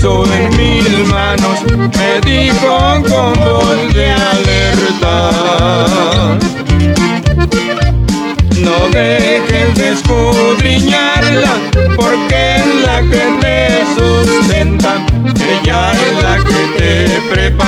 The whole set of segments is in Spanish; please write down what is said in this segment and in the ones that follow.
puso en mis manos, me dijo con voz de alerta. No dejes de escudriñarla, porque es la que te sustenta. Ella es la que te prepara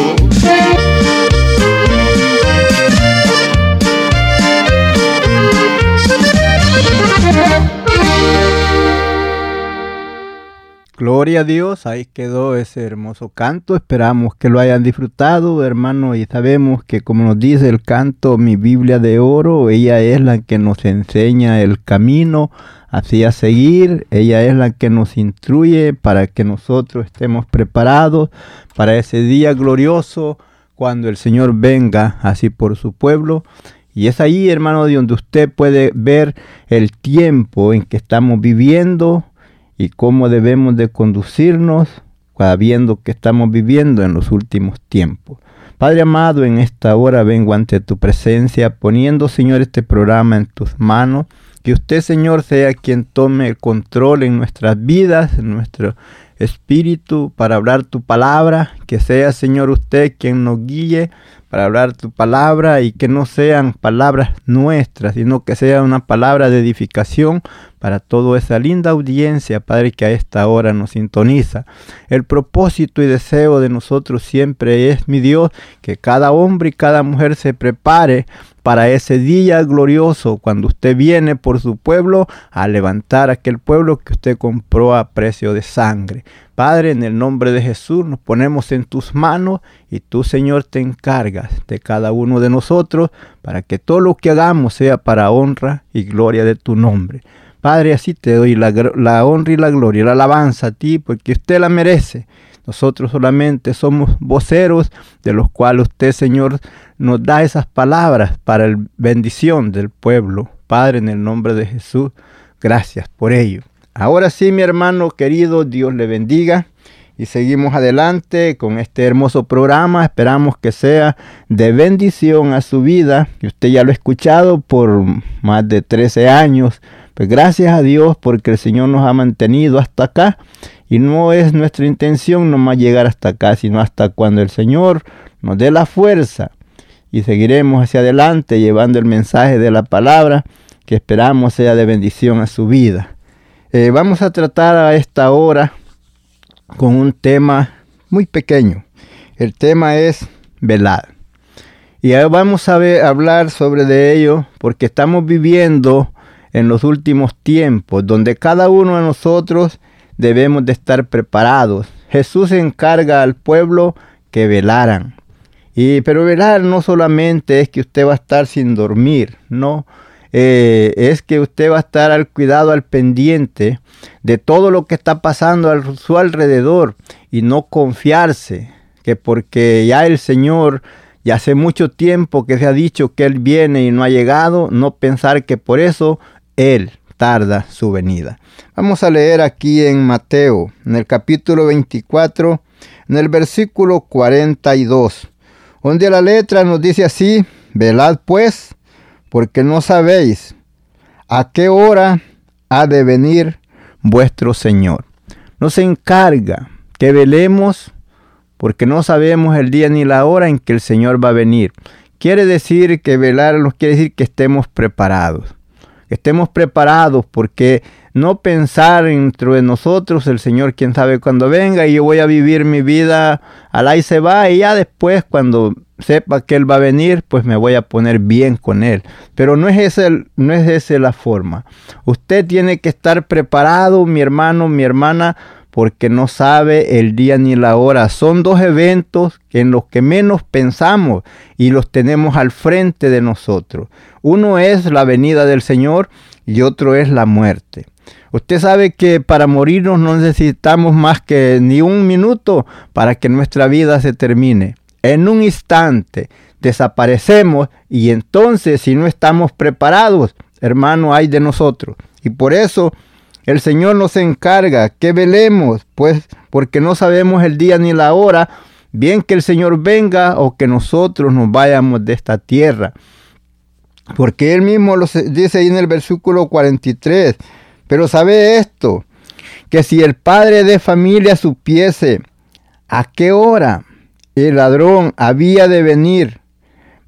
Gloria a Dios, ahí quedó ese hermoso canto. Esperamos que lo hayan disfrutado, hermano, y sabemos que como nos dice el canto, mi Biblia de oro, ella es la que nos enseña el camino hacia seguir, ella es la que nos instruye para que nosotros estemos preparados para ese día glorioso cuando el Señor venga así por su pueblo. Y es ahí, hermano, donde usted puede ver el tiempo en que estamos viviendo, y cómo debemos de conducirnos sabiendo que estamos viviendo en los últimos tiempos. Padre amado, en esta hora vengo ante tu presencia poniendo, Señor, este programa en tus manos. Que usted, Señor, sea quien tome el control en nuestras vidas, en nuestro espíritu, para hablar tu palabra. Que sea, Señor, usted quien nos guíe para hablar tu palabra y que no sean palabras nuestras, sino que sea una palabra de edificación para toda esa linda audiencia, Padre, que a esta hora nos sintoniza. El propósito y deseo de nosotros siempre es, mi Dios, que cada hombre y cada mujer se prepare para ese día glorioso cuando usted viene por su pueblo a levantar aquel pueblo que usted compró a precio de sangre. Padre, en el nombre de Jesús nos ponemos en tus manos y tú, Señor, te encargas de cada uno de nosotros para que todo lo que hagamos sea para honra y gloria de tu nombre. Padre, así te doy la, honra y la gloria, la alabanza a ti, porque usted la merece. Nosotros solamente somos voceros de los cuales usted, Señor, nos da esas palabras para la bendición del pueblo. Padre, en el nombre de Jesús, gracias por ello. Ahora sí, mi hermano querido, Dios le bendiga. Y seguimos adelante con este hermoso programa. Esperamos que sea de bendición a su vida. Usted ya lo ha escuchado por más de 13 años. Pues gracias a Dios porque el Señor nos ha mantenido hasta acá. Y no es nuestra intención nomás llegar hasta acá, sino hasta cuando el Señor nos dé la fuerza. Y seguiremos hacia adelante llevando el mensaje de la palabra que esperamos sea de bendición a su vida. Eh, vamos a tratar a esta hora con un tema muy pequeño. El tema es velar. Y ahora vamos a hablar sobre de ello porque estamos viviendo en los últimos tiempos donde cada uno de nosotros debemos de estar preparados. Jesús encarga al pueblo que velaran. Y pero velar no solamente es que usted va a estar sin dormir, no. eh, es que usted va a estar al cuidado, al pendiente de todo lo que está pasando a su alrededor y no confiarse que porque ya el Señor ya hace mucho tiempo que se ha dicho que Él viene y no ha llegado, no pensar que por eso Él tarda su venida. Vamos a leer aquí en Mateo, en el capítulo 24, en el versículo 42, donde la letra nos dice así, velad pues, porque no sabéis a qué hora ha de venir vuestro Señor. Nos encarga que velemos porque no sabemos el día ni la hora en que el Señor va a venir. Quiere decir que velar nos quiere decir que estemos preparados. Estemos preparados porque no pensar dentro de nosotros el Señor quién sabe cuándo venga y yo voy a vivir mi vida al y se va y ya después cuando sepa que Él va a venir pues me voy a poner bien con Él. Pero no es esa, no es esa la forma. Usted tiene que estar preparado, mi hermano, mi hermana, porque no sabe el día ni la hora. Son dos eventos en los que menos pensamos y los tenemos al frente de nosotros. Uno es la venida del Señor y otro es la muerte. Usted sabe que para morirnos no necesitamos más que ni un minuto para que nuestra vida se termine. En un instante desaparecemos y entonces si no estamos preparados, hermano, hay de nosotros. Y por eso el Señor nos encarga que velemos, pues porque no sabemos el día ni la hora, bien que el Señor venga o que nosotros nos vayamos de esta tierra. Porque Él mismo lo dice ahí en el versículo 43, pero sabe esto, que si el padre de familia supiese a qué hora el ladrón había de venir,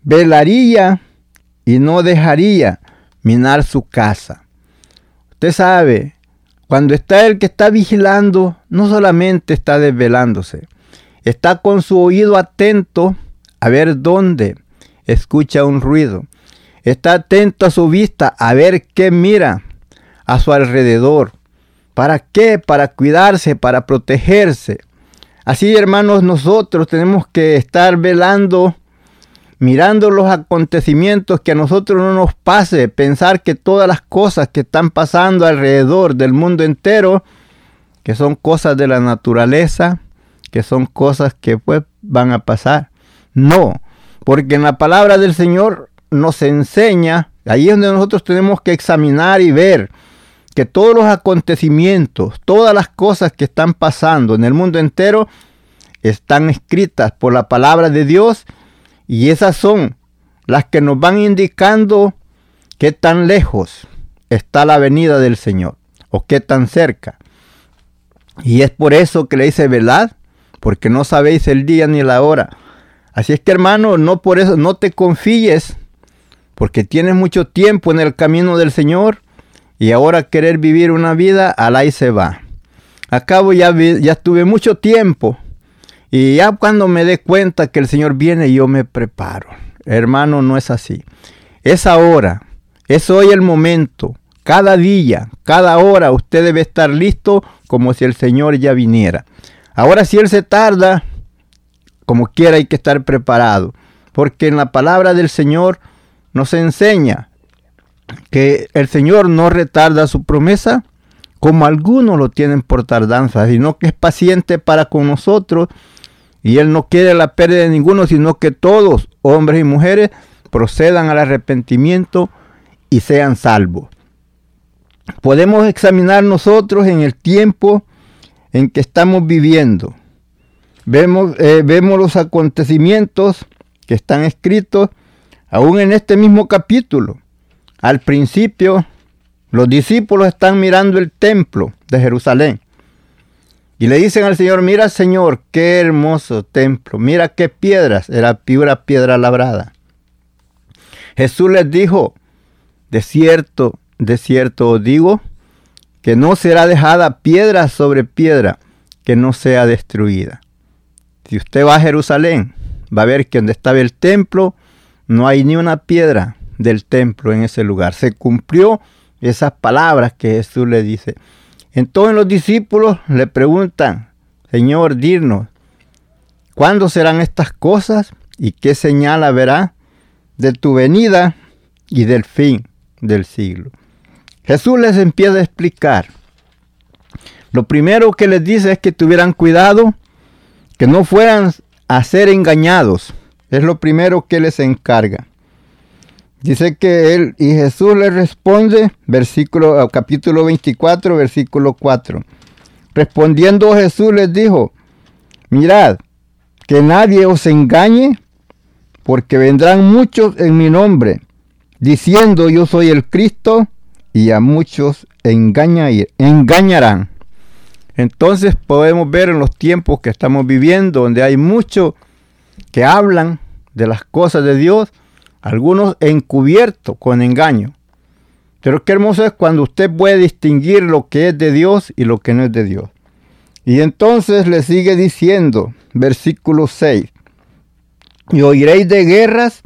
velaría y no dejaría minar su casa. Usted sabe cuando está el que está vigilando, no solamente está desvelándose, está con su oído atento a ver dónde escucha un ruido. Está atento a su vista a ver qué mira a su alrededor. ¿Para qué? Para cuidarse, para protegerse. Así, hermanos, nosotros tenemos que estar velando mirando los acontecimientos que a nosotros no nos pase, pensar que todas las cosas que están pasando alrededor del mundo entero, que son cosas de la naturaleza, que son cosas que pues van a pasar. No, porque en la palabra del Señor nos enseña, ahí es donde nosotros tenemos que examinar y ver que todos los acontecimientos, todas las cosas que están pasando en el mundo entero, están escritas por la palabra de Dios y esas son las que nos van indicando qué tan lejos está la venida del Señor o qué tan cerca. Y es por eso que le dice velad, porque no sabéis el día ni la hora. Así es que hermano, no por eso, no te confíes, porque tienes mucho tiempo en el camino del Señor y ahora querer vivir una vida, al ahí se va. Acabo ya, ya estuve mucho tiempo y ya cuando me dé cuenta que el Señor viene, yo me preparo. Hermano, no es así. Es ahora, es hoy el momento. Cada día, cada hora, usted debe estar listo como si el Señor ya viniera. Ahora si Él se tarda, como quiera hay que estar preparado. Porque en la palabra del Señor nos enseña que el Señor no retarda su promesa, como algunos lo tienen por tardanza, sino que es paciente para con nosotros y Él no quiere la pérdida de ninguno, sino que todos, hombres y mujeres, procedan al arrepentimiento y sean salvos. Podemos examinar nosotros en el tiempo en que estamos viviendo. Vemos, eh, vemos los acontecimientos que están escritos aún en este mismo capítulo. Al principio, los discípulos están mirando el templo de Jerusalén. Y le dicen al Señor, mira Señor, qué hermoso templo, mira qué piedras, era pura piedra labrada. Jesús les dijo, de cierto, de cierto os digo, que no será dejada piedra sobre piedra que no sea destruida. Si usted va a Jerusalén, va a ver que donde estaba el templo, no hay ni una piedra del templo en ese lugar. Se cumplió esas palabras que Jesús le dice. Entonces los discípulos le preguntan, Señor, dinos, ¿cuándo serán estas cosas y qué señal habrá de tu venida y del fin del siglo. Jesús les empieza a explicar. Lo primero que les dice es que tuvieran cuidado, que no fueran a ser engañados. Es lo primero que les encarga. Dice que él y Jesús le responde, versículo capítulo 24, versículo 4. Respondiendo Jesús les dijo: Mirad, que nadie os engañe, porque vendrán muchos en mi nombre, diciendo yo soy el Cristo, y a muchos engañarán. Entonces podemos ver en los tiempos que estamos viviendo, donde hay muchos que hablan de las cosas de Dios, algunos encubiertos con engaño. Pero qué hermoso es cuando usted puede distinguir lo que es de Dios y lo que no es de Dios. Y entonces le sigue diciendo, versículo 6, y oiréis de guerras,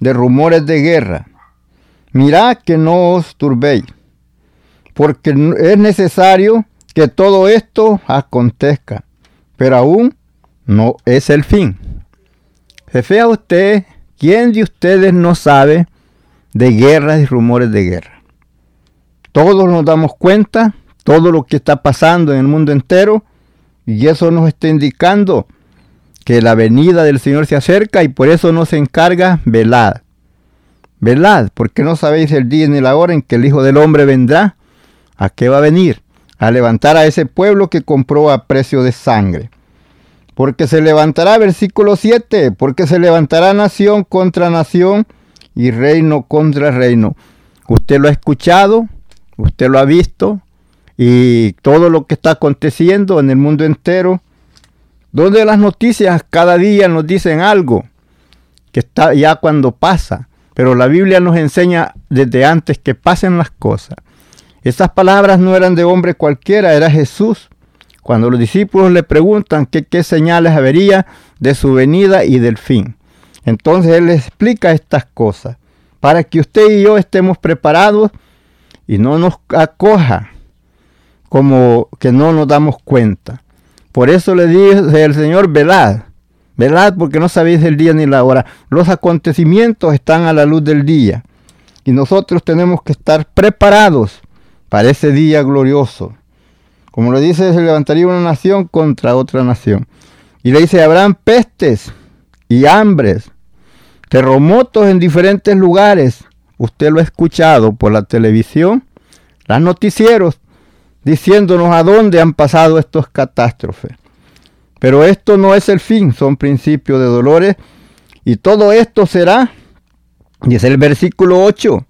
de rumores de guerra. Mirad que no os turbéis, porque es necesario que todo esto acontezca, pero aún no es el fin. Se usted, ¿quién de ustedes no sabe de guerras y rumores de guerra? Todos nos damos cuenta, todo lo que está pasando en el mundo entero, y eso nos está indicando que la venida del Señor se acerca y por eso nos encarga velad. Velad, porque no sabéis el día ni la hora en que el Hijo del Hombre vendrá. ¿A qué va a venir? A levantar a ese pueblo que compró a precio de sangre. Porque se levantará, versículo 7, porque se levantará nación contra nación y reino contra reino. Usted lo ha escuchado, usted lo ha visto, y todo lo que está aconteciendo en el mundo entero donde las noticias cada día nos dicen algo que está ya cuando pasa, pero la Biblia nos enseña desde antes que pasen las cosas. Esas palabras no eran de hombre cualquiera, era Jesús. Cuando los discípulos le preguntan qué señales habría de su venida y del fin. Entonces Él les explica estas cosas para que usted y yo estemos preparados y no nos acoja como que no nos damos cuenta. Por eso le dice el Señor, velad, velad porque no sabéis el día ni la hora. Los acontecimientos están a la luz del día y nosotros tenemos que estar preparados para ese día glorioso. Como le dice, se levantaría una nación contra otra nación. Y le dice, habrán pestes y hambres, terremotos en diferentes lugares. Usted lo ha escuchado por la televisión, los noticieros diciéndonos a dónde han pasado estos catástrofes. Pero esto no es el fin, son principios de dolores. Y todo esto será, es el versículo 8,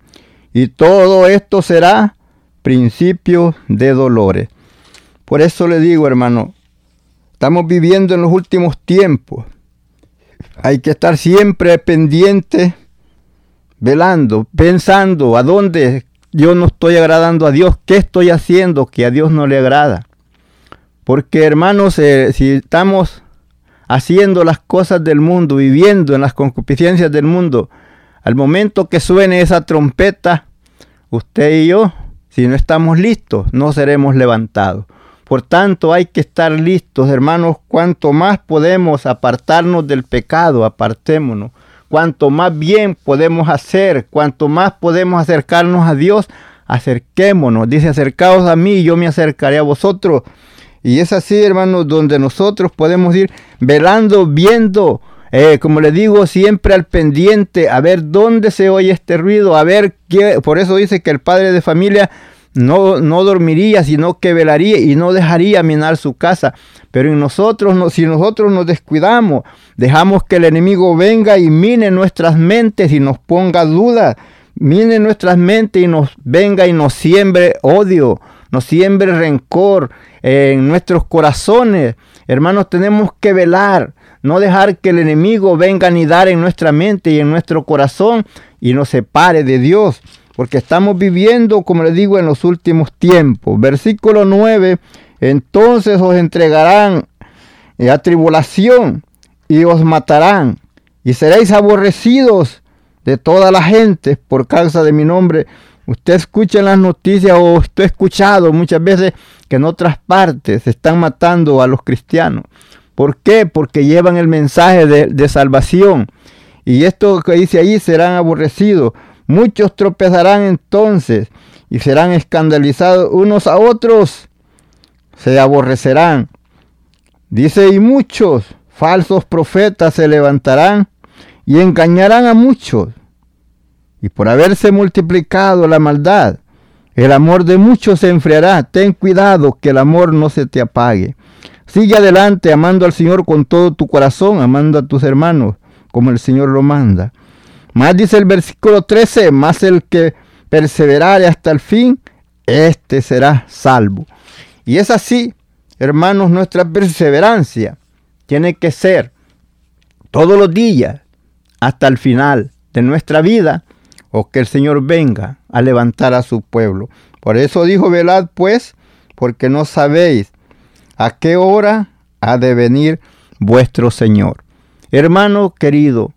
y todo esto será principio de dolores. Por eso le digo, hermano, estamos viviendo en los últimos tiempos. Hay que estar siempre pendiente, velando, pensando a dónde yo no estoy agradando a Dios, ¿qué estoy haciendo que a Dios no le agrada? Porque hermanos, eh, si estamos haciendo las cosas del mundo, viviendo en las concupiscencias del mundo, al momento que suene esa trompeta, usted y yo, si no estamos listos, no seremos levantados. Por tanto, hay que estar listos, hermanos, cuanto más podemos apartarnos del pecado, apartémonos cuanto más bien podemos hacer, cuanto más podemos acercarnos a Dios, acerquémonos. Dice, acercaos a mí y yo me acercaré a vosotros. Y es así, hermanos, donde nosotros podemos ir velando, viendo, eh, como le digo, siempre al pendiente, a ver dónde se oye este ruido, a ver qué. Por eso dice que el padre de familia no, no dormiría, sino que velaría y no dejaría minar su casa. Pero en nosotros, si nosotros nos descuidamos, dejamos que el enemigo venga y mine nuestras mentes y nos ponga dudas, mine nuestras mentes y nos venga y nos siembre odio, nos siembre rencor en nuestros corazones. Hermanos, tenemos que velar, no dejar que el enemigo venga a dar en nuestra mente y en nuestro corazón y nos separe de Dios porque estamos viviendo, como les digo, en los últimos tiempos. Versículo 9, entonces os entregarán a tribulación y os matarán y seréis aborrecidos de toda la gente por causa de mi nombre. Usted escucha las noticias o usted ha escuchado muchas veces que en otras partes se están matando a los cristianos. ¿Por qué? Porque llevan el mensaje de, de salvación. Y esto que dice ahí serán aborrecidos Muchos tropezarán entonces y serán escandalizados unos a otros, se aborrecerán. Dice, y muchos falsos profetas se levantarán y engañarán a muchos. Y por haberse multiplicado la maldad, el amor de muchos se enfriará. Ten cuidado que el amor no se te apague. Sigue adelante amando al Señor con todo tu corazón, amando a tus hermanos como el Señor lo manda. Más dice el versículo 13, más el que perseverare hasta el fin, este será salvo. Y es así, hermanos, nuestra perseverancia tiene que ser todos los días hasta el final de nuestra vida o que el Señor venga a levantar a su pueblo. Por eso dijo, velad pues, porque no sabéis a qué hora ha de venir vuestro Señor. Hermano querido,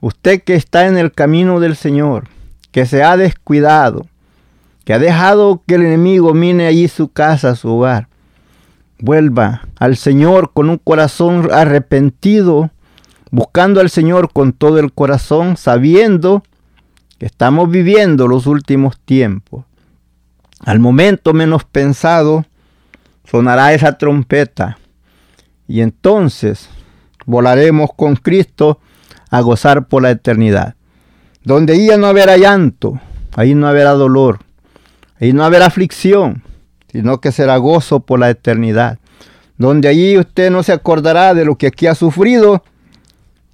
usted que está en el camino del Señor, que se ha descuidado, que ha dejado que el enemigo mine allí su casa, su hogar, vuelva al Señor con un corazón arrepentido, buscando al Señor con todo el corazón, sabiendo que estamos viviendo los últimos tiempos. Al momento menos pensado, sonará esa trompeta y entonces volaremos con Cristo a gozar por la eternidad. Donde ahí no habrá llanto, ahí no habrá dolor, ahí no habrá aflicción, sino que será gozo por la eternidad. Donde allí usted no se acordará de lo que aquí ha sufrido,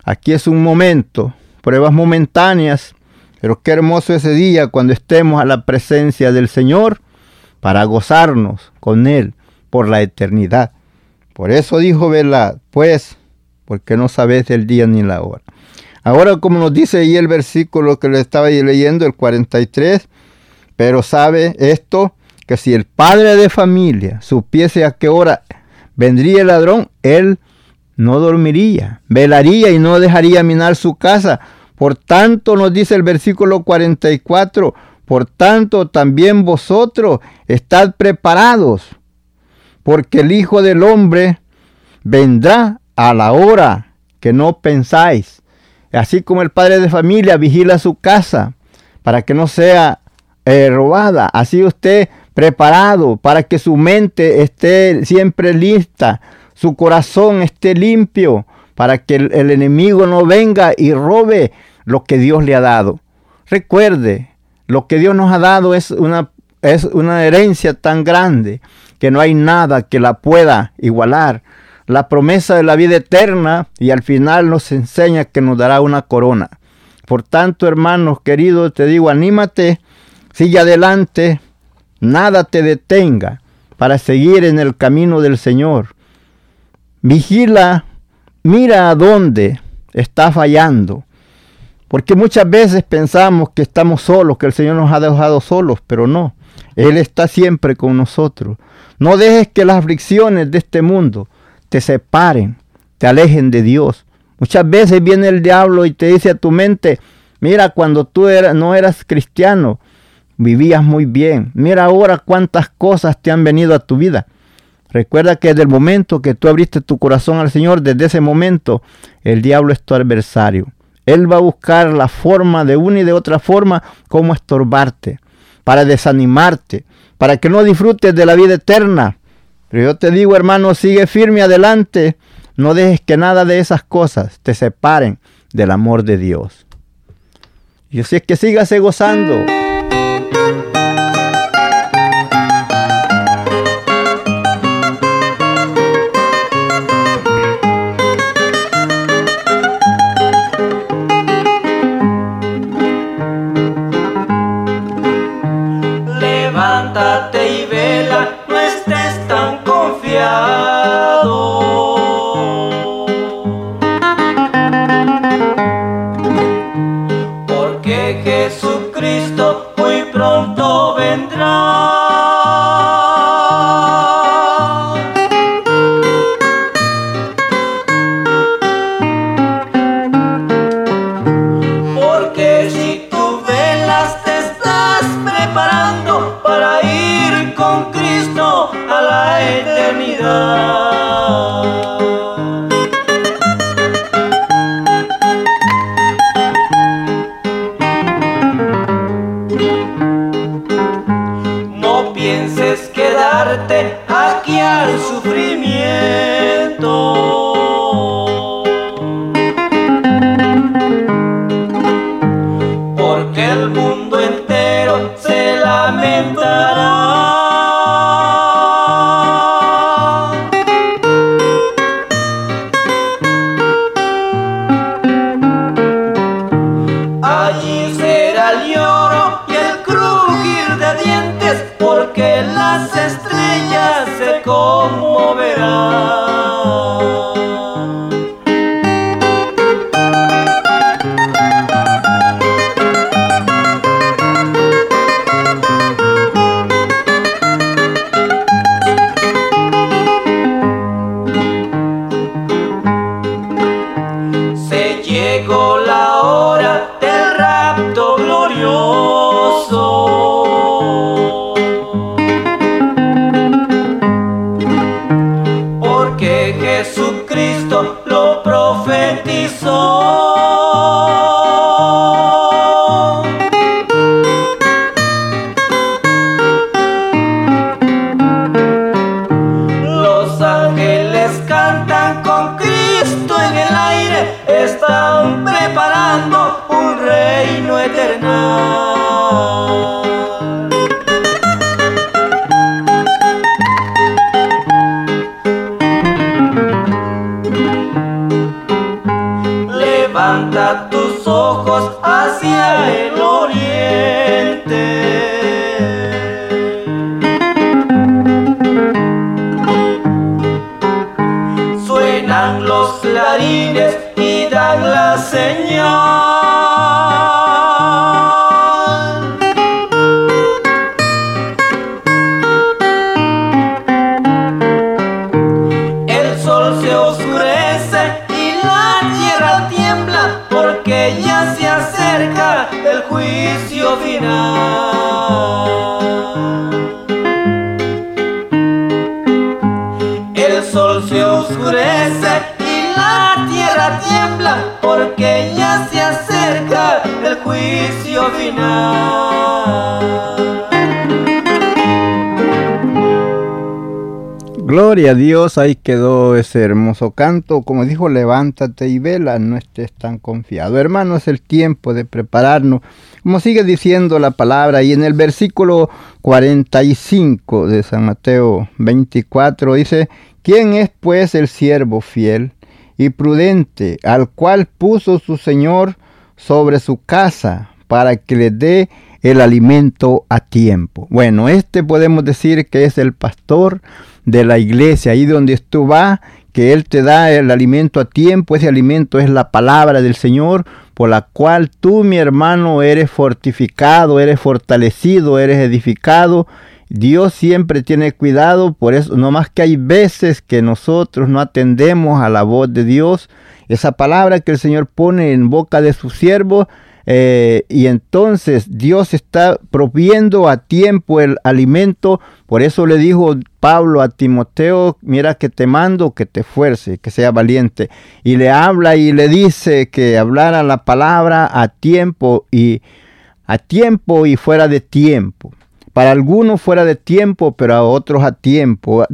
aquí es un momento, pruebas momentáneas, pero qué hermoso ese día cuando estemos a la presencia del Señor para gozarnos con Él por la eternidad. Por eso dijo ¿verdad? pues, porque no sabes el día ni la hora. Ahora, como nos dice ahí el versículo que le estaba leyendo, el 43, pero sabe esto, que si el padre de familia supiese a qué hora vendría el ladrón, él no dormiría, velaría y no dejaría minar su casa. Por tanto, nos dice el versículo 44, por tanto también vosotros estad preparados, porque el Hijo del Hombre vendrá a la hora que no pensáis. Así como el padre de familia vigila su casa para que no sea eh, robada, así usted preparado para que su mente esté siempre lista, su corazón esté limpio, para que el, el enemigo no venga y robe lo que Dios le ha dado. Recuerde, lo que Dios nos ha dado es una, es una herencia tan grande que no hay nada que la pueda igualar. La promesa de la vida eterna y al final nos enseña que nos dará una corona. Por tanto, hermanos queridos, te digo, anímate, sigue adelante, nada te detenga para seguir en el camino del Señor. Vigila, mira a dónde está fallando. Porque muchas veces pensamos que estamos solos, que el Señor nos ha dejado solos, pero no. Él está siempre con nosotros. No dejes que las aflicciones de este mundo te separen, te alejen de Dios. Muchas veces viene el diablo y te dice a tu mente, mira, cuando tú no eras cristiano, vivías muy bien. Mira ahora cuántas cosas te han venido a tu vida. Recuerda que desde el momento que tú abriste tu corazón al Señor, desde ese momento, el diablo es tu adversario. Él va a buscar la forma de una y de otra forma cómo estorbarte, para desanimarte, para que no disfrutes de la vida eterna. Pero yo te digo, hermano, sigue firme adelante. No dejes que nada de esas cosas te separen del amor de Dios. Y si es que sigas gozando. Gloria a Dios, ahí quedó ese hermoso canto. Como dijo, levántate y vela, no estés tan confiado. Hermano, es el tiempo de prepararnos. Como sigue diciendo la palabra, y en el versículo 45 de San Mateo 24 dice, ¿quién es pues el siervo fiel y prudente al cual puso su Señor sobre su casa para que le dé el alimento a tiempo? Bueno, este podemos decir que es el pastor de la iglesia, ahí donde tú vas, que Él te da el alimento a tiempo, ese alimento es la palabra del Señor, por la cual tú, mi hermano, eres fortificado, eres fortalecido, eres edificado. Dios siempre tiene cuidado, por eso, no más que hay veces que nosotros no atendemos a la voz de Dios, esa palabra que el Señor pone en boca de su siervo, eh, y entonces Dios está proviendo a tiempo el alimento. Por eso le dijo Pablo a Timoteo, mira que te mando que te fuerce, que sea valiente. Y le habla y le dice que hablara la palabra a tiempo y a tiempo y fuera de tiempo. Para algunos fuera de tiempo, pero a otros a tiempo.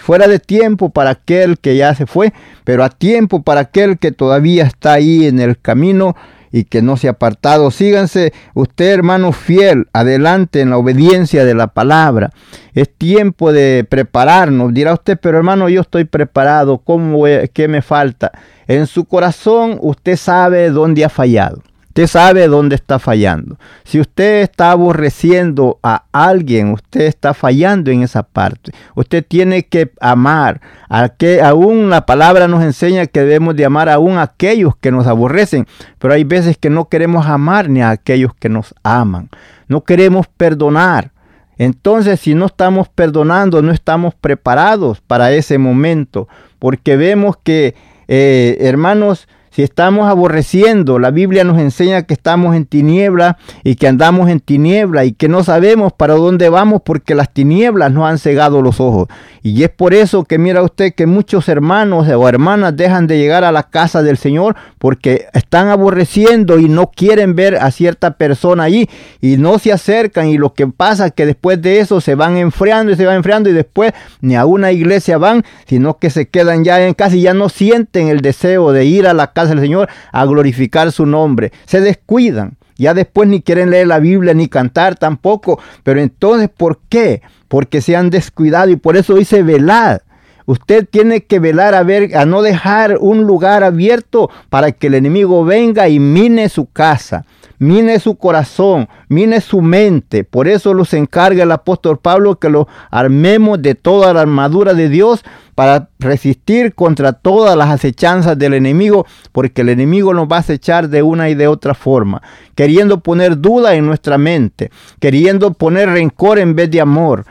fuera de tiempo para aquel que ya se fue, pero a tiempo para aquel que todavía está ahí en el camino y que no se ha apartado. Síganse usted, hermano fiel, adelante en la obediencia de la palabra. Es tiempo de prepararnos. Dirá usted, pero hermano, yo estoy preparado. ¿Cómo, ¿Qué me falta? En su corazón usted sabe dónde ha fallado. Usted sabe dónde está fallando. Si usted está aborreciendo a alguien, usted está fallando en esa parte. Usted tiene que amar. A que aún la palabra nos enseña que debemos de amar aún a aquellos que nos aborrecen. Pero hay veces que no queremos amar ni a aquellos que nos aman. No queremos perdonar. Entonces, si no estamos perdonando, no estamos preparados para ese momento. Porque vemos que, eh, hermanos, si estamos aborreciendo, la Biblia nos enseña que estamos en tiniebla y que andamos en tiniebla y que no sabemos para dónde vamos porque las tinieblas nos han cegado los ojos. Y es por eso que mira usted que muchos hermanos o hermanas dejan de llegar a la casa del Señor porque están aborreciendo y no quieren ver a cierta persona ahí y no se acercan y lo que pasa es que después de eso se van enfriando y se van enfriando y después ni a una iglesia van, sino que se quedan ya en casa y ya no sienten el deseo de ir a la casa del Señor a glorificar su nombre. Se descuidan. Ya después ni quieren leer la Biblia ni cantar tampoco. Pero entonces, ¿por qué? Porque se han descuidado y por eso dice velad. Usted tiene que velar a ver, a no dejar un lugar abierto para que el enemigo venga y mine su casa mine su corazón, mine su mente. Por eso los encarga el apóstol Pablo que lo armemos de toda la armadura de Dios para resistir contra todas las acechanzas del enemigo, porque el enemigo nos va a acechar de una y de otra forma, queriendo poner duda en nuestra mente, queriendo poner rencor en vez de amor,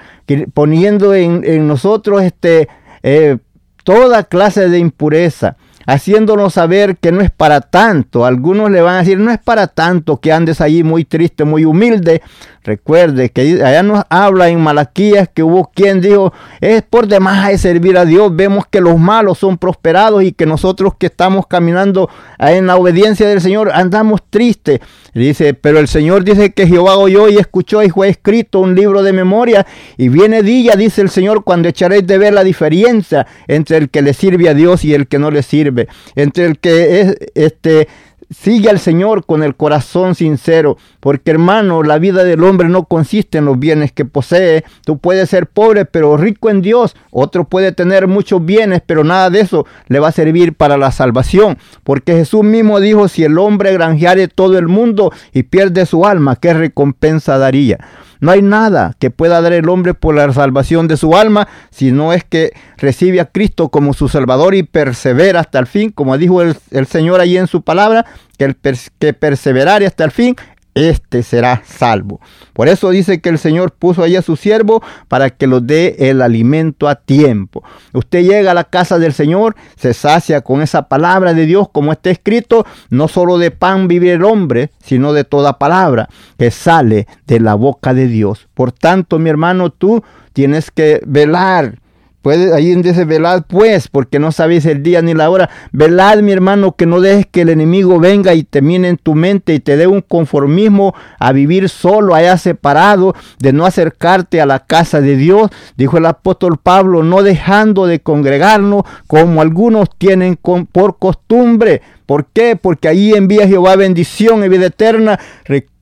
poniendo en, nosotros este, eh, toda clase de impureza haciéndonos saber que no es para tanto. Algunos le van a decir, no es para tanto que andes allí muy triste, muy humilde. Recuerde que allá nos habla en Malaquías que hubo quien dijo, es por demás de servir a Dios. Vemos que los malos son prosperados y que nosotros que estamos caminando en la obediencia del Señor andamos tristes. Dice, pero el Señor dice que Jehová oyó y escuchó y fue escrito un libro de memoria. Y viene día, dice el Señor, cuando echaréis de ver la diferencia entre el que le sirve a Dios y el que no le sirve. Entre el que es este Sigue al Señor con el corazón sincero, porque hermano, la vida del hombre no consiste en los bienes que posee. Tú puedes ser pobre, pero rico en Dios. Otro puede tener muchos bienes, pero nada de eso le va a servir para la salvación. Porque Jesús mismo dijo, si el hombre granjeare todo el mundo y pierde su alma, ¿qué recompensa daría? No hay nada que pueda dar el hombre por la salvación de su alma, si no es que recibe a Cristo como su Salvador y persevera hasta el fin, como dijo el, Señor allí en su palabra, que el que perseverare hasta el fin, este será salvo. Por eso dice que el Señor puso ahí a su siervo para que lo dé el alimento a tiempo. Usted llega a la casa del Señor, se sacia con esa palabra de Dios, como está escrito, no solo de pan vive el hombre, sino de toda palabra que sale de la boca de Dios. Por tanto, mi hermano, tú tienes que velar Puede, ahí dice, velad pues, porque no sabéis el día ni la hora. Velad, mi hermano, que no dejes que el enemigo venga y te mine en tu mente y te dé un conformismo a vivir solo, allá separado, de no acercarte a la casa de Dios. Dijo el apóstol Pablo, no dejando de congregarnos como algunos tienen por costumbre. ¿Por qué? Porque ahí envía Jehová bendición y vida eterna. Recuerda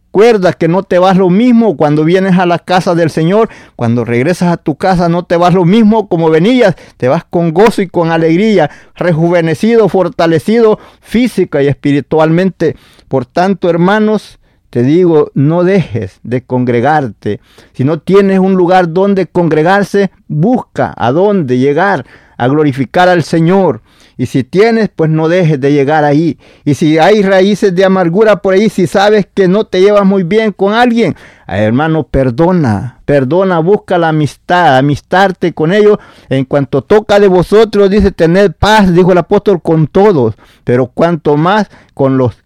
que no te vas lo mismo cuando vienes a la casa del Señor. Cuando regresas a tu casa no te vas lo mismo como venías. Te vas con gozo y con alegría, rejuvenecido, fortalecido física y espiritualmente. Por tanto, hermanos, te digo, no dejes de congregarte. Si no tienes un lugar donde congregarse, busca a dónde llegar a glorificar al Señor. Y si tienes, pues no dejes de llegar ahí. Y si hay raíces de amargura por ahí, si sabes que no te llevas muy bien con alguien, hermano, perdona, perdona, busca la amistad, amistarte con ellos. En cuanto toca de vosotros, dice tener paz, dijo el apóstol, con todos, pero cuanto más con los,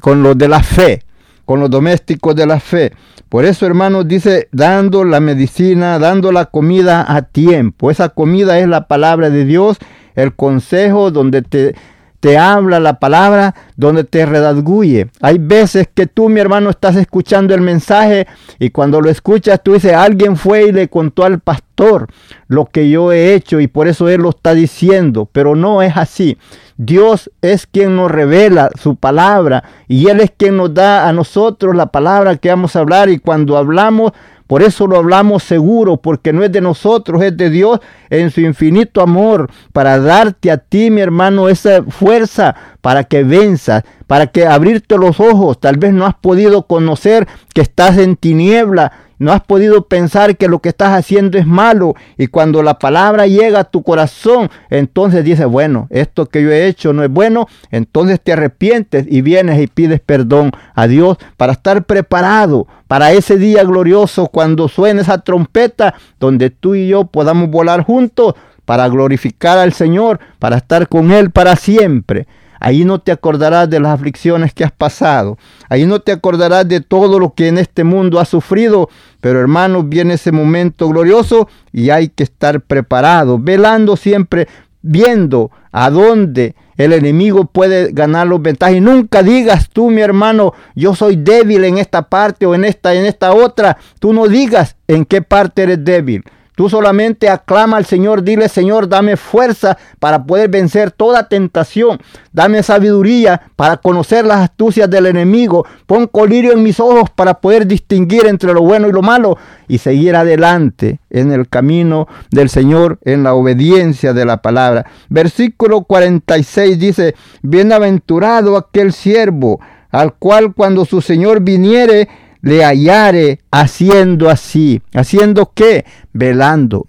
con los de la fe con los domésticos de la fe. Por eso, hermanos, dice, dando la medicina, dando la comida a tiempo. Esa comida es la palabra de Dios el consejo, donde te, te habla la palabra, donde te redarguye. Hay veces que tú, mi hermano, estás escuchando el mensaje y cuando lo escuchas tú dices, alguien fue y le contó al pastor lo que yo he hecho y por eso él lo está diciendo, pero no es así. Dios es quien nos revela su palabra y Él es quien nos da a nosotros la palabra que vamos a hablar y cuando hablamos por eso lo hablamos seguro, porque no es de nosotros, es de Dios en su infinito amor, para darte a ti, mi hermano, esa fuerza para que venzas, para que abrirte los ojos. Tal vez no has podido conocer que estás en tiniebla no has podido pensar que lo que estás haciendo es malo y cuando la palabra llega a tu corazón, entonces dices, bueno, esto que yo he hecho no es bueno, entonces te arrepientes y vienes y pides perdón a Dios para estar preparado para ese día glorioso cuando suene esa trompeta donde tú y yo podamos volar juntos para glorificar al Señor, para estar con Él para siempre. Ahí no te acordarás de las aflicciones que has pasado. Ahí no te acordarás de todo lo que en este mundo has sufrido. Pero hermanos, viene ese momento glorioso y hay que estar preparado, velando siempre, viendo a dónde el enemigo puede ganar los ventajas. Y nunca digas tú, mi hermano, yo soy débil en esta parte o en esta, en esta otra. Tú no digas en qué parte eres débil. Tú solamente aclama al Señor, dile Señor, dame fuerza para poder vencer toda tentación. Dame sabiduría para conocer las astucias del enemigo. Pon colirio en mis ojos para poder distinguir entre lo bueno y lo malo y seguir adelante en el camino del Señor, en la obediencia de la palabra. Versículo 46 dice, bienaventurado aquel siervo al cual cuando su Señor viniere, le hallare haciendo así. ¿Haciendo qué? Velando,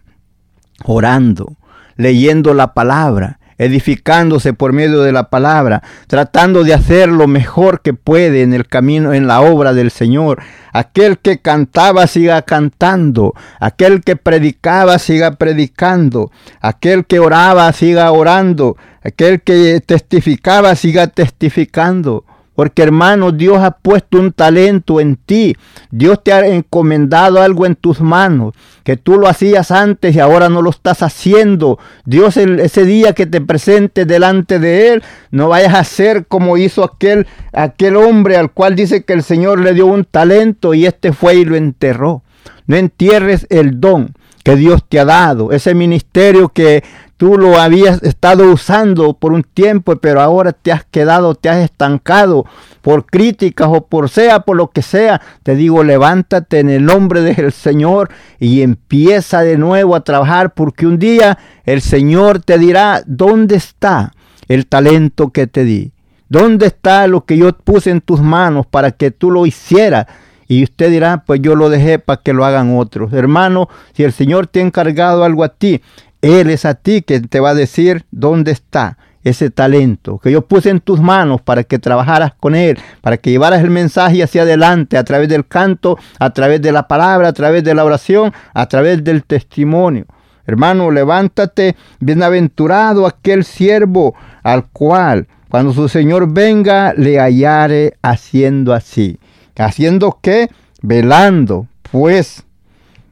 orando, leyendo la palabra, edificándose por medio de la palabra, tratando de hacer lo mejor que puede en el camino, en la obra del Señor. Aquel que cantaba siga cantando, aquel que predicaba siga predicando, aquel que oraba siga orando, aquel que testificaba siga testificando. Porque hermano, Dios ha puesto un talento en ti. Dios te ha encomendado algo en tus manos. Que tú lo hacías antes y ahora no lo estás haciendo. Dios ese día que te presentes delante de Él, no vayas a hacer como hizo aquel, aquel hombre al cual dice que el Señor le dio un talento y este fue y lo enterró. No entierres el don que Dios te ha dado, ese ministerio que tú lo habías estado usando por un tiempo, pero ahora te has quedado, te has estancado por críticas o por sea, por lo que sea. Te digo, levántate en el nombre del Señor y empieza de nuevo a trabajar porque un día el Señor te dirá, ¿dónde está el talento que te di? ¿Dónde está lo que yo puse en tus manos para que tú lo hicieras? Y usted dirá, pues yo lo dejé para que lo hagan otros. Hermano, si el Señor te ha encargado algo a ti, él es a ti que te va a decir dónde está ese talento que yo puse en tus manos para que trabajaras con Él, para que llevaras el mensaje hacia adelante a través del canto, a través de la palabra, a través de la oración, a través del testimonio. Hermano, levántate, bienaventurado aquel siervo al cual cuando su Señor venga le hallare haciendo así. ¿Haciendo qué? Velando, pues,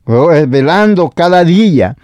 oh, eh, velando cada día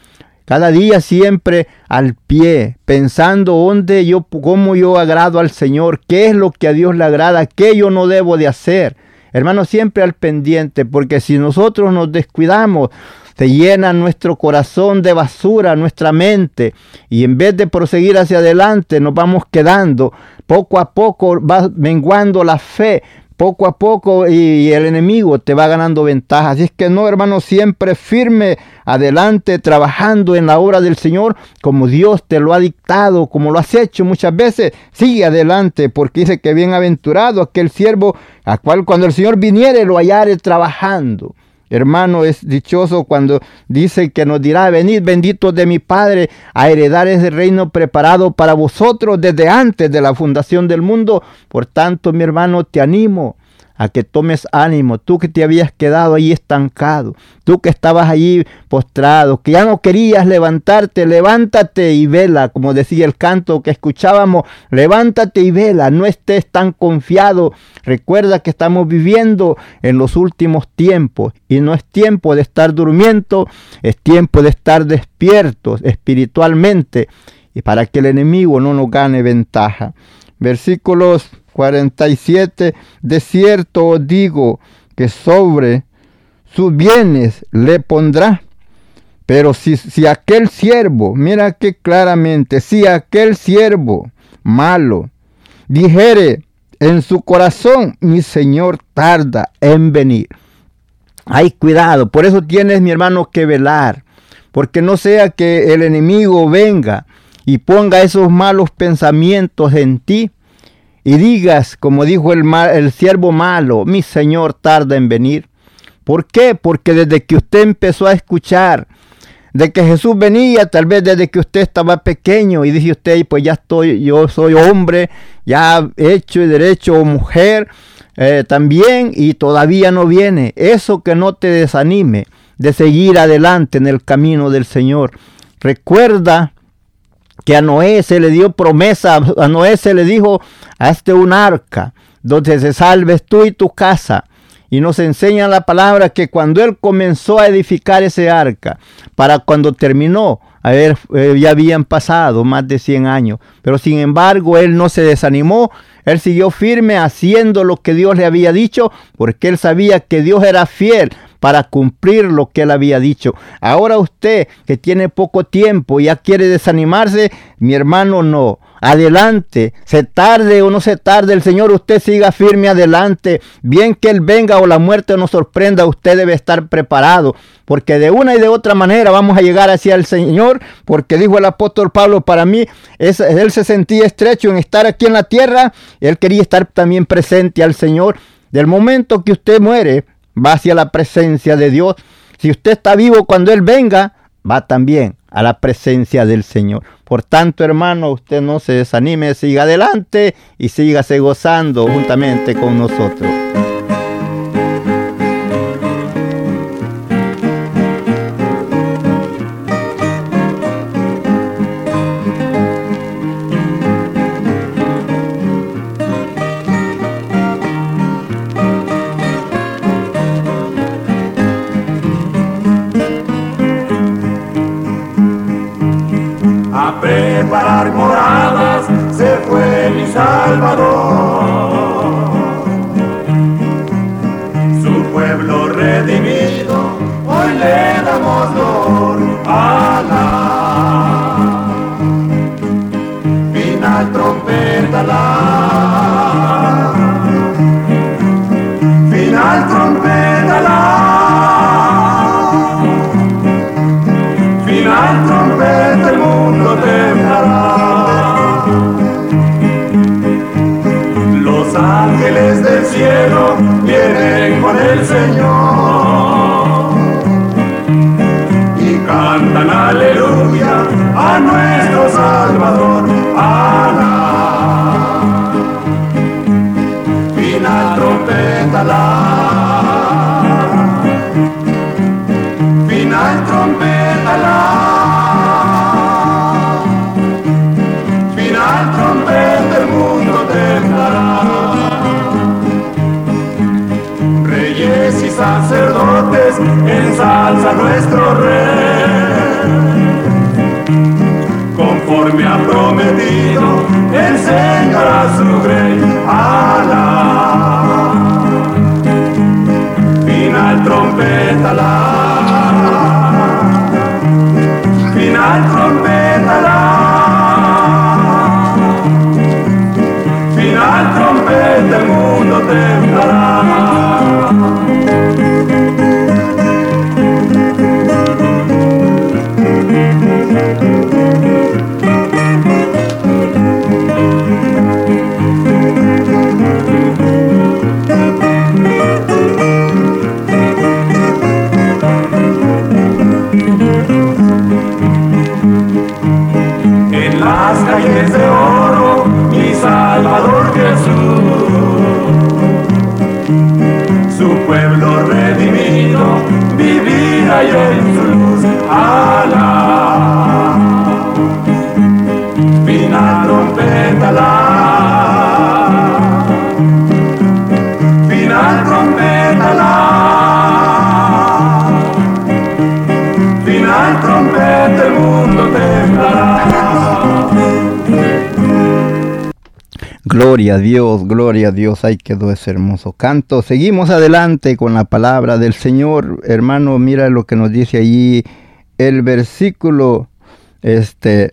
cada día siempre al pie, pensando dónde yo, cómo yo agrado al Señor, qué es lo que a Dios le agrada, qué yo no debo de hacer. Hermano, siempre al pendiente, porque si nosotros nos descuidamos, se llena nuestro corazón de basura, nuestra mente, y en vez de proseguir hacia adelante, nos vamos quedando. Poco a poco va menguando la fe, poco a poco y el enemigo te va ganando ventaja. Así es que no, hermano, siempre firme adelante trabajando en la obra del Señor como Dios te lo ha dictado, como lo has hecho muchas veces. Sigue adelante porque dice que bienaventurado aquel siervo a cual cuando el Señor viniere lo hallare trabajando. Hermano, es dichoso cuando dice que nos dirá, venid benditos de mi Padre a heredar ese reino preparado para vosotros desde antes de la fundación del mundo. Por tanto, mi hermano, te animo a que tomes ánimo, tú que te habías quedado ahí estancado, tú que estabas allí postrado, que ya no querías levantarte, levántate y vela, como decía el canto que escuchábamos, levántate y vela, no estés tan confiado, recuerda que estamos viviendo en los últimos tiempos y no es tiempo de estar durmiendo, es tiempo de estar despiertos espiritualmente y para que el enemigo no nos gane ventaja. Versículos 47, de cierto os digo que sobre sus bienes le pondrá. Pero si, si aquel siervo, mira que claramente, si aquel siervo malo dijere en su corazón, mi Señor tarda en venir. Hay cuidado, por eso tienes mi hermano que velar, porque no sea que el enemigo venga y ponga esos malos pensamientos en ti y digas, como dijo el, el siervo malo, mi Señor tarda en venir. ¿Por qué? Porque desde que usted empezó a escuchar de que Jesús venía, tal vez desde que usted estaba pequeño y dice usted, pues ya estoy, yo soy hombre, ya hecho y derecho o mujer eh, también y todavía no viene. Eso que no te desanime de seguir adelante en el camino del Señor. Recuerda que a Noé se le dio promesa, a Noé se le dijo, hazte un arca donde se salves tú y tu casa. Y nos enseña la palabra que cuando él comenzó a edificar ese arca, para cuando terminó, a eh, ya habían pasado más de 100 años, pero sin embargo él no se desanimó, él siguió firme haciendo lo que Dios le había dicho, porque él sabía que Dios era fiel para cumplir lo que él había dicho. Ahora usted que tiene poco tiempo ya quiere desanimarse, mi hermano no. Adelante, se tarde o no se tarde, el Señor usted siga firme adelante. Bien que Él venga o la muerte nos sorprenda, usted debe estar preparado, porque de una y de otra manera vamos a llegar hacia el Señor, porque dijo el apóstol Pablo, para mí, Él se sentía estrecho en estar aquí en la tierra, Él quería estar también presente al Señor. Del momento que usted muere, va hacia la presencia de Dios. Si usted está vivo cuando Él venga, va también a la presencia del Señor. Por tanto, hermano, usted no se desanime, siga adelante y sígase gozando juntamente con nosotros. Su pueblo redimido, hoy le damos gloria. la Final trompeta la. Señor ensalza nuestro rey. Conforme ha prometido, el Señor a su grey. Alá. Final trompeta la. Gloria a Dios, gloria a Dios. Ahí quedó ese hermoso canto. Seguimos adelante con la palabra del Señor. Hermano, mira lo que nos dice allí el versículo, este,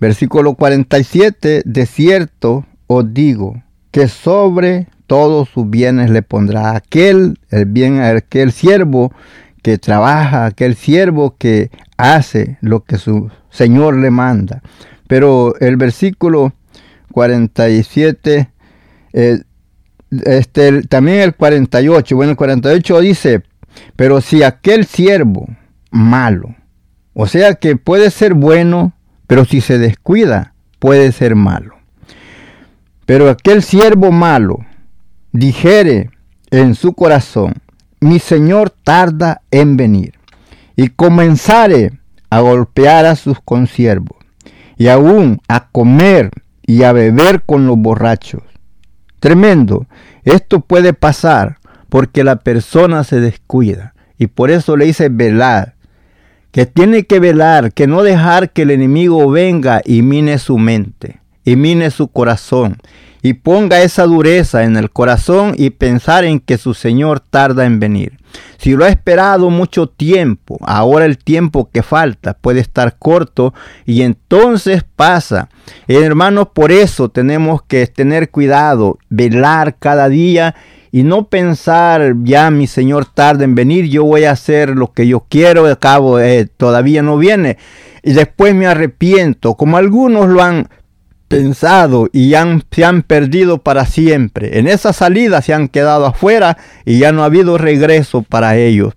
versículo 47. De cierto os digo que sobre todos sus bienes le pondrá aquel, el bien, aquel siervo que trabaja, aquel siervo que hace lo que su Señor le manda. Pero el versículo 47, eh, este, también el 48, bueno, el 48 dice, pero si aquel siervo malo, o sea que puede ser bueno, pero si se descuida, puede ser malo. Pero aquel siervo malo dijere en su corazón, mi señor tarda en venir, y comenzare a golpear a sus consiervos, y aún a comer y a beber con los borrachos. Tremendo. Esto puede pasar porque la persona se descuida. Y por eso le dice velar. Que tiene que velar, que no dejar que el enemigo venga y mine su mente, y mine su corazón, y ponga esa dureza en el corazón y pensar en que su Señor tarda en venir. Si lo ha esperado mucho tiempo, ahora el tiempo que falta puede estar corto y entonces pasa. Hermanos, por eso tenemos que tener cuidado, velar cada día y no pensar, ya mi Señor tarda en venir, yo voy a hacer lo que yo quiero, al cabo eh, todavía no viene. Y después me arrepiento, como algunos lo han pensado y han, se han perdido para siempre. En esa salida se han quedado afuera y ya no ha habido regreso para ellos.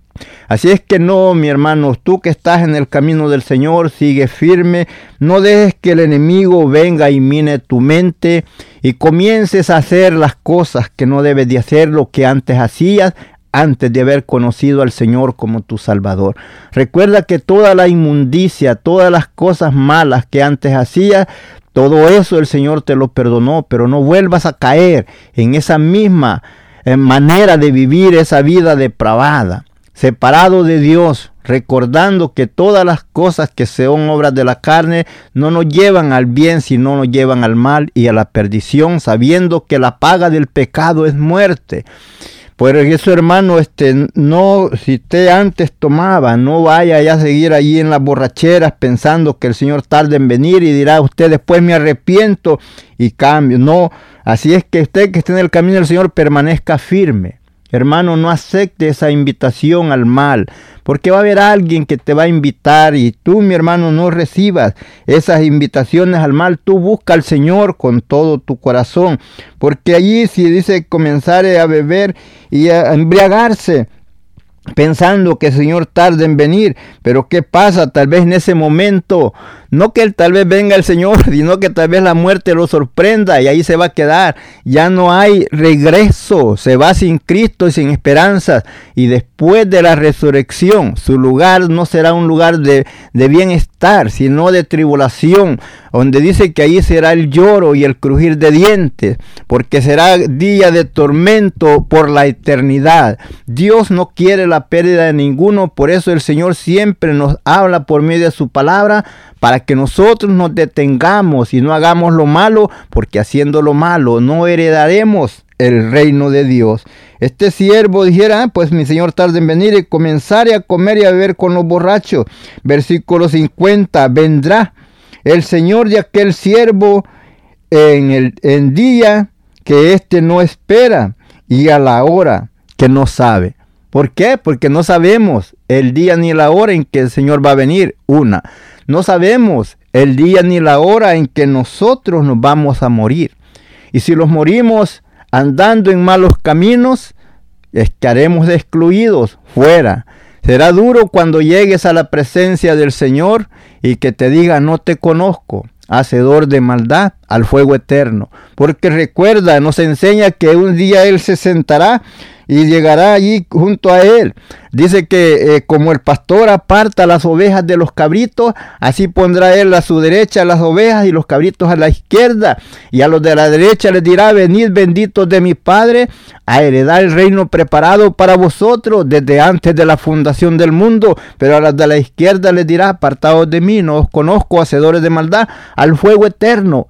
Así es que no, mi hermano, tú que estás en el camino del Señor, sigue firme, no dejes que el enemigo venga y mine tu mente y comiences a hacer las cosas que no debes de hacer, lo que antes hacías, antes de haber conocido al Señor como tu Salvador. Recuerda que toda la inmundicia, todas las cosas malas que antes hacías, todo eso el Señor te lo perdonó, pero no vuelvas a caer en esa misma eh, manera de vivir esa vida depravada, separado de Dios, recordando que todas las cosas que son obras de la carne no nos llevan al bien, sino nos llevan al mal y a la perdición, sabiendo que la paga del pecado es muerte. Por eso, hermano, este, no, si usted antes tomaba, no vaya ya a seguir allí en las borracheras pensando que el Señor tarde en venir y dirá usted después me arrepiento y cambio. No, así es que usted que esté en el camino del Señor permanezca firme. Hermano, no acepte esa invitación al mal, porque va a haber alguien que te va a invitar y tú, mi hermano, no recibas esas invitaciones al mal. Tú busca al Señor con todo tu corazón, porque allí si dice comenzar a beber y a embriagarse, pensando que el Señor tarde en venir, pero ¿qué pasa? Tal vez en ese momento no que tal vez venga el Señor, sino que tal vez la muerte lo sorprenda y ahí se va a quedar. Ya no hay regreso, se va sin Cristo y sin esperanzas. Y después de la resurrección, su lugar no será un lugar de, de bienestar, sino de tribulación, donde dice que ahí será el lloro y el crujir de dientes, porque será día de tormento por la eternidad. Dios no quiere la pérdida de ninguno, por eso el Señor siempre nos habla por medio de su palabra para que nosotros nos detengamos y no hagamos lo malo, porque haciendo lo malo no heredaremos el reino de Dios. Este siervo dijera, ah, pues mi Señor tarde en venir y comenzaré a comer y a beber con los borrachos. Versículo 50, vendrá el Señor de aquel siervo en el en día que éste no espera y a la hora que no sabe. ¿Por qué? Porque no sabemos el día ni la hora en que el Señor va a venir. Una. No sabemos el día ni la hora en que nosotros nos vamos a morir. Y si los morimos andando en malos caminos, estaremos excluidos fuera. Será duro cuando llegues a la presencia del Señor y que te diga no te conozco, hacedor de maldad, al fuego eterno. Porque recuerda, nos enseña que un día Él se sentará y llegará allí junto a él. Dice que eh, como el pastor aparta las ovejas de los cabritos, así pondrá él a su derecha las ovejas y los cabritos a la izquierda. Y a los de la derecha les dirá, venid benditos de mi Padre, a heredar el reino preparado para vosotros desde antes de la fundación del mundo. Pero a los de la izquierda les dirá, apartados de mí, no os conozco, hacedores de maldad, al fuego eterno.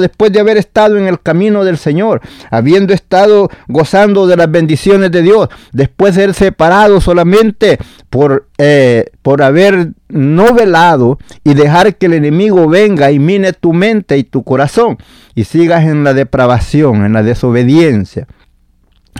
Después de haber estado en el camino del Señor, habiendo estado gozando de las bendiciones, de Dios, después de ser separado solamente por, eh, por haber no velado y dejar que el enemigo venga y mine tu mente y tu corazón y sigas en la depravación, en la desobediencia.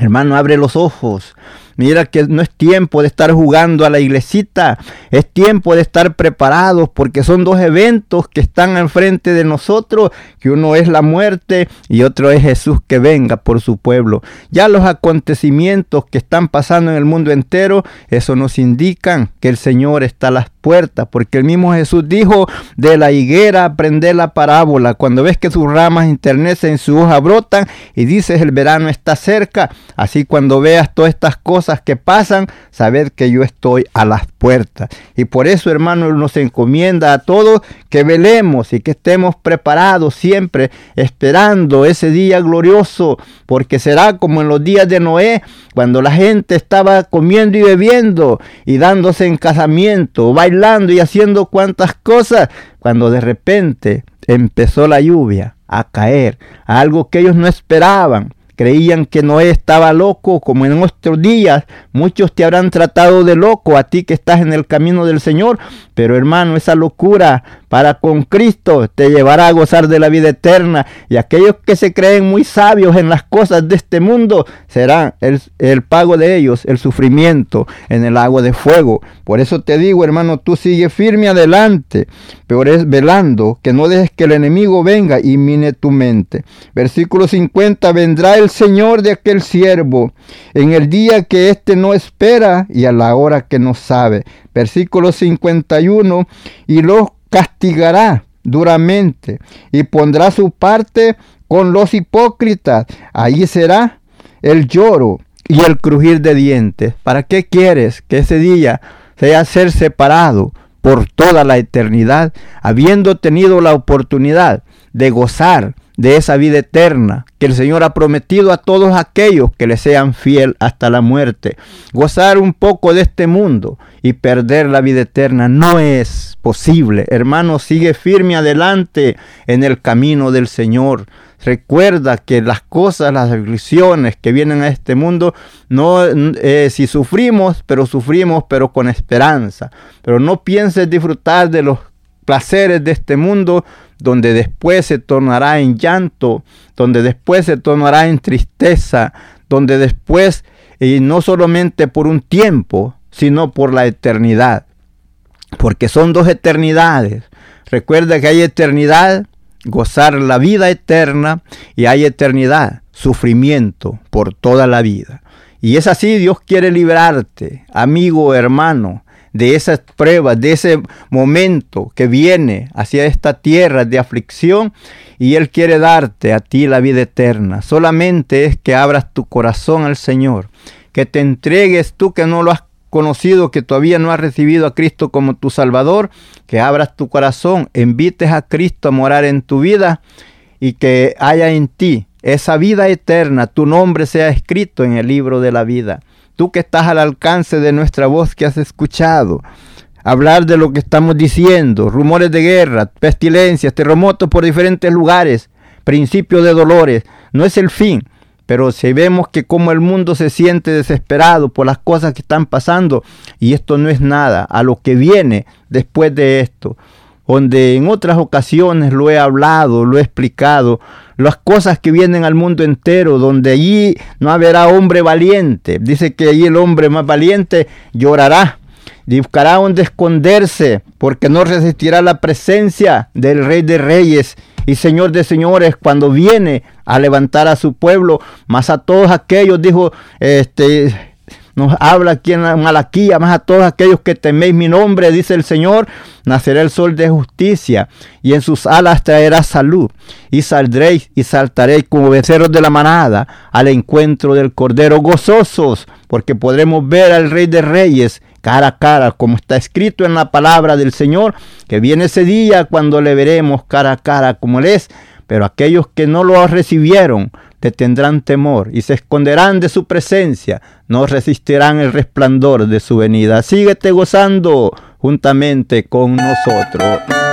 Hermano, abre los ojos Mira que no es tiempo de estar jugando a la iglesita, es tiempo de estar preparados porque son dos eventos que están enfrente de nosotros, que uno es la muerte y otro es Jesús que venga por su pueblo. Ya los acontecimientos que están pasando en el mundo entero, eso nos indican que el Señor está a las puertas, porque el mismo Jesús dijo, de la higuera aprender la parábola, cuando ves que sus ramas internecen, su hoja brotan y dices el verano está cerca, así cuando veas todas estas cosas, que pasan, sabed que yo estoy a las puertas. Y por eso, hermano, nos encomienda a todos que velemos y que estemos preparados siempre, esperando ese día glorioso, porque será como en los días de Noé, cuando la gente estaba comiendo y bebiendo y dándose en casamiento, bailando y haciendo cuantas cosas, cuando de repente empezó la lluvia a caer, algo que ellos no esperaban. Creían que Noé estaba loco, como en nuestros días. Muchos te habrán tratado de loco a ti que estás en el camino del Señor. Pero hermano, esa locura para con Cristo te llevará a gozar de la vida eterna. Y aquellos que se creen muy sabios en las cosas de este mundo serán el, el pago de ellos, el sufrimiento en el agua de fuego. Por eso te digo, hermano, tú sigue firme adelante. Peor es velando, que no dejes que el enemigo venga y mine tu mente. Versículo 50, vendrá el Señor de aquel siervo en el día que éste no espera y a la hora que no sabe. Versículo 51, y los castigará duramente y pondrá su parte con los hipócritas. Allí será el lloro y el crujir de dientes. ¿Para qué quieres que ese día sea ser separado por toda la eternidad, habiendo tenido la oportunidad de gozar de esa vida eterna que el Señor ha prometido a todos aquellos que le sean fiel hasta la muerte. Gozar un poco de este mundo y perder la vida eterna no es posible. Hermano, sigue firme adelante en el camino del Señor. Recuerda que las cosas, las aflicciones que vienen a este mundo, no, eh, si sufrimos, pero sufrimos, pero con esperanza. Pero no pienses disfrutar de los placeres de este mundo, donde después se tornará en llanto, donde después se tornará en tristeza, donde después, y no solamente por un tiempo, sino por la eternidad. Porque son dos eternidades. Recuerda que hay eternidad, gozar la vida eterna, y hay eternidad, sufrimiento por toda la vida. Y es así, Dios quiere librarte, amigo, hermano, de esas pruebas, de ese momento que viene hacia esta tierra de aflicción y Él quiere darte a ti la vida eterna. Solamente es que abras tu corazón al Señor, que te entregues tú que no lo has conocido, que todavía no has recibido a Cristo como tu Salvador, que abras tu corazón, invites a Cristo a morar en tu vida y que haya en ti esa vida eterna, tu nombre sea escrito en el libro de la vida tú que estás al alcance de nuestra voz que has escuchado, hablar de lo que estamos diciendo, rumores de guerra, pestilencias, terremotos por diferentes lugares, principios de dolores, no es el fin. Pero si vemos que como el mundo se siente desesperado por las cosas que están pasando, y esto no es nada a lo que viene después de esto, donde en otras ocasiones lo he hablado, lo he explicado, las cosas que vienen al mundo entero, donde allí no habrá hombre valiente. Dice que allí el hombre más valiente llorará, buscará donde esconderse, porque no resistirá la presencia del Rey de Reyes y Señor de Señores cuando viene a levantar a su pueblo, más a todos aquellos, dijo este nos habla aquí en Malaquía, más a todos aquellos que teméis mi nombre, dice el Señor, nacerá el sol de justicia y en sus alas traerá salud. Y saldréis y saltaréis como becerros de la manada al encuentro del Cordero gozosos, porque podremos ver al Rey de Reyes cara a cara, como está escrito en la palabra del Señor, que viene ese día cuando le veremos cara a cara como Él es. Pero aquellos que no lo recibieron, te tendrán temor y se esconderán de su presencia, no resistirán el resplandor de su venida. Síguete gozando juntamente con nosotros.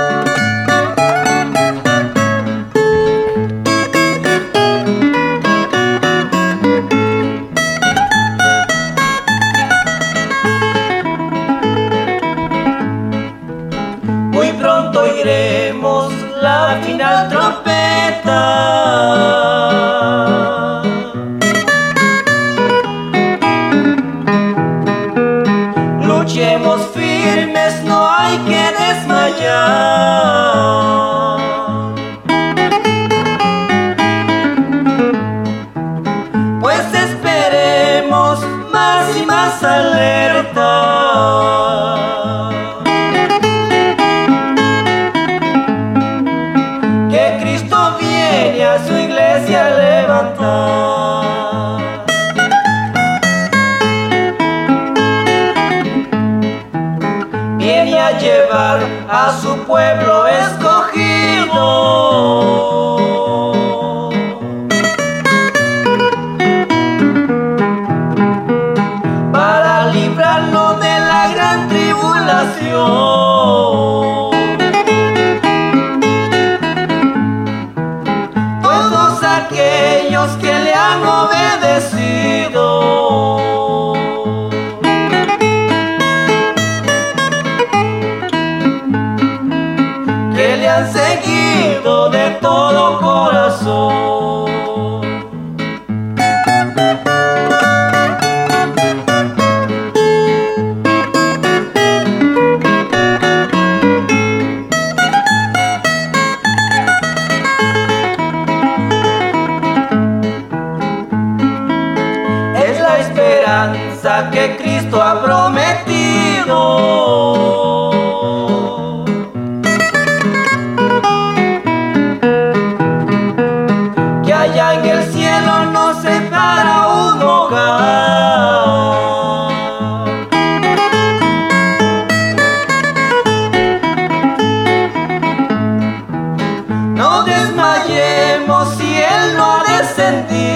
Que No desmayemos si Él no ha descendido.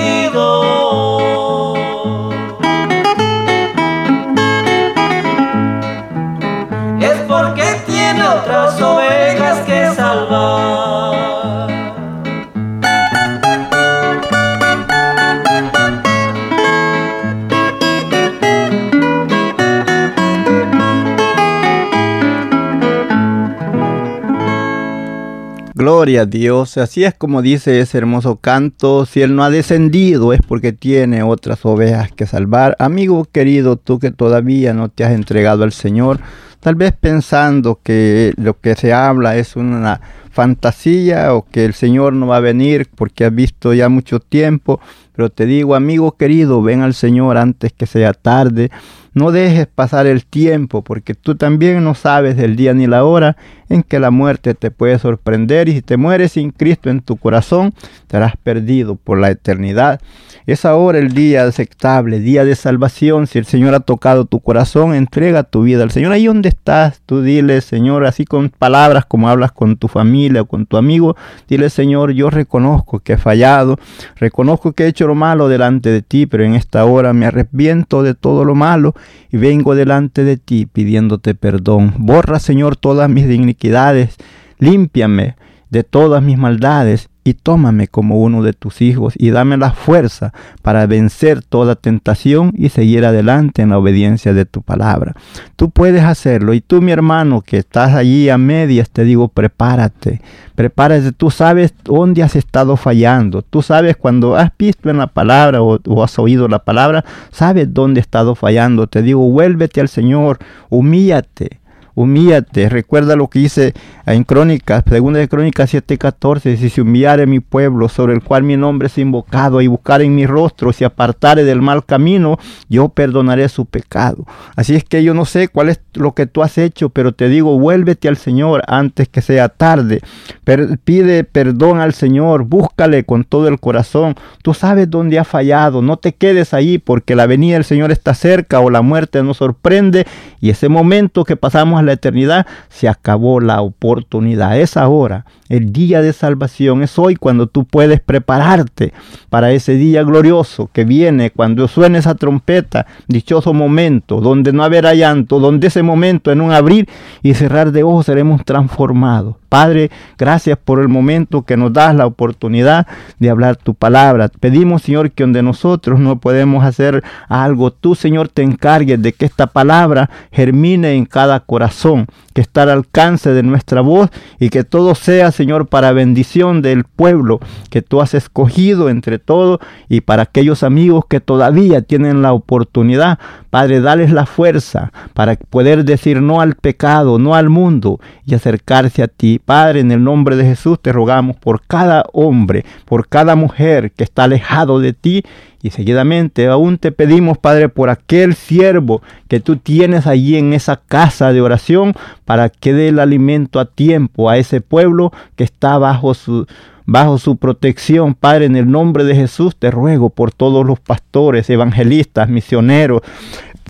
Gloria a Dios. Así es como dice ese hermoso canto. Si Él no ha descendido es porque tiene otras ovejas que salvar. Amigo querido, tú que todavía no te has entregado al Señor, tal vez pensando que lo que se habla es una fantasía o que el Señor no va a venir porque has visto ya mucho tiempo. Pero te digo, amigo querido, ven al Señor antes que sea tarde. No dejes pasar el tiempo porque tú también no sabes del día ni la hora en que la muerte te puede sorprender y si te mueres sin Cristo en tu corazón, estarás perdido por la eternidad. Es ahora el día aceptable, día de salvación. Si el Señor ha tocado tu corazón, entrega tu vida al Señor. Ahí donde estás, tú dile, Señor, así con palabras como hablas con tu familia o con tu amigo, dile, Señor, yo reconozco que he fallado, reconozco que he hecho lo malo delante de ti, pero en esta hora me arrepiento de todo lo malo y vengo delante de ti pidiéndote perdón. Borra, Señor, todas mis iniquidades, límpiame de todas mis maldades y tómame como uno de tus hijos y dame la fuerza para vencer toda tentación y seguir adelante en la obediencia de tu palabra. Tú puedes hacerlo y tú mi hermano que estás allí a medias te digo prepárate, prepárate, tú sabes dónde has estado fallando, tú sabes cuando has visto en la palabra o, o has oído la palabra, sabes dónde has estado fallando, te digo vuélvete al Señor, humíllate humíllate. Recuerda lo que dice en Crónicas, segunda de Crónicas 7:14, si se humillare mi pueblo sobre el cual mi nombre es invocado y buscar en mi rostro, si apartare del mal camino, yo perdonaré su pecado. Así es que yo no sé cuál es lo que tú has hecho, pero te digo, vuélvete al Señor antes que sea tarde. Pide perdón al Señor, búscale con todo el corazón. Tú sabes dónde has fallado, no te quedes ahí porque la venida del Señor está cerca o la muerte nos sorprende y ese momento que pasamos la eternidad, se acabó la oportunidad. Es ahora, el día de salvación. Es hoy cuando tú puedes prepararte para ese día glorioso que viene cuando suene esa trompeta. Dichoso momento, donde no habrá llanto, donde ese momento en un abrir y cerrar de ojos seremos transformados. Padre, gracias por el momento que nos das la oportunidad de hablar tu palabra. Pedimos, Señor, que donde nosotros no podemos hacer algo, tú, Señor, te encargues de que esta palabra germine en cada corazón, que está al alcance de nuestra voz y que todo sea, Señor, para bendición del pueblo que tú has escogido entre todos y para aquellos amigos que todavía tienen la oportunidad. Padre, dales la fuerza para poder decir no al pecado, no al mundo y acercarse a ti. Padre, en el nombre de Jesús te rogamos por cada hombre, por cada mujer que está alejado de ti. Y seguidamente aún te pedimos, Padre, por aquel siervo que tú tienes allí en esa casa de oración para que dé el alimento a tiempo a ese pueblo que está bajo su bajo su protección, Padre, en el nombre de Jesús te ruego por todos los pastores, evangelistas, misioneros,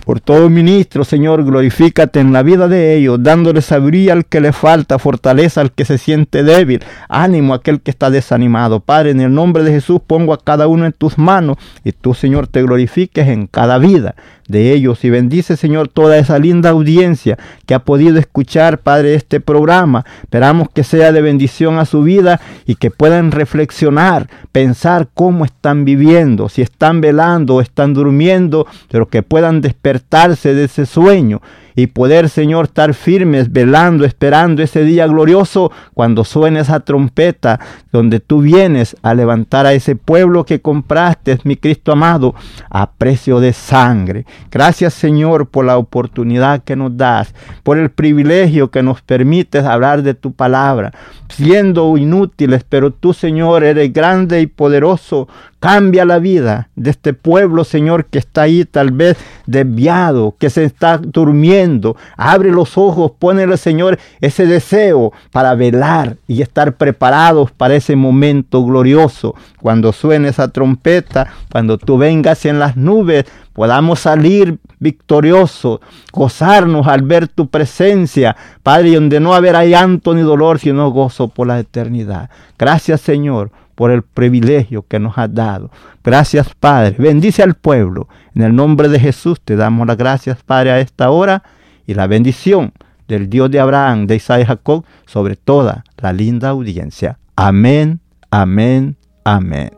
Por todo ministro, Señor, glorifícate en la vida de ellos, dándole sabiduría al que le falta, fortaleza al que se siente débil, ánimo a aquel que está desanimado. Padre, en el nombre de Jesús pongo a cada uno en tus manos y tú, Señor, te glorifiques en cada vida de ellos y bendice, Señor, toda esa linda audiencia que ha podido escuchar, Padre, este programa. Esperamos que sea de bendición a su vida y que puedan reflexionar, pensar cómo están viviendo, si están velando o están durmiendo, pero que puedan despertarse de ese sueño y poder, Señor, estar firmes, velando, esperando ese día glorioso cuando suene esa trompeta donde tú vienes a levantar a ese pueblo que compraste, mi Cristo amado, a precio de sangre. Gracias, Señor, por la oportunidad que nos das, por el privilegio que nos permites hablar de tu palabra, siendo inútiles, pero tú, Señor, eres grande y poderoso Cambia la vida de este pueblo, Señor, que está ahí tal vez desviado, que se está durmiendo. Abre los ojos, ponele, Señor, ese deseo para velar y estar preparados para ese momento glorioso. Cuando suene esa trompeta, cuando tú vengas en las nubes, podamos salir victoriosos, gozarnos al ver tu presencia, Padre, donde no habrá llanto ni dolor, sino gozo por la eternidad. Gracias, Señor por el privilegio que nos has dado. Gracias, Padre. Bendice al pueblo. En el nombre de Jesús te damos las gracias, Padre, a esta hora y la bendición del Dios de Abraham, de Isaac y Jacob sobre toda la linda audiencia. Amén, amén, amén.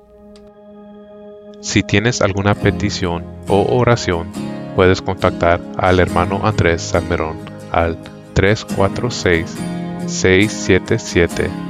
Si tienes alguna petición o oración, puedes contactar al hermano Andrés Salmerón al 346 677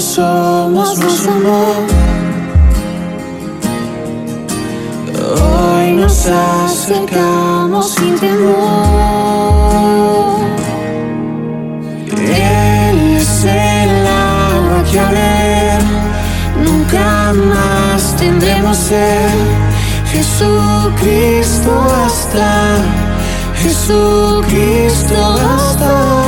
Somos más amor. Hoy nos acercamos sin temor. Él es el agua que a ver nunca más tendremos ser. Jesucristo hasta, Jesucristo hasta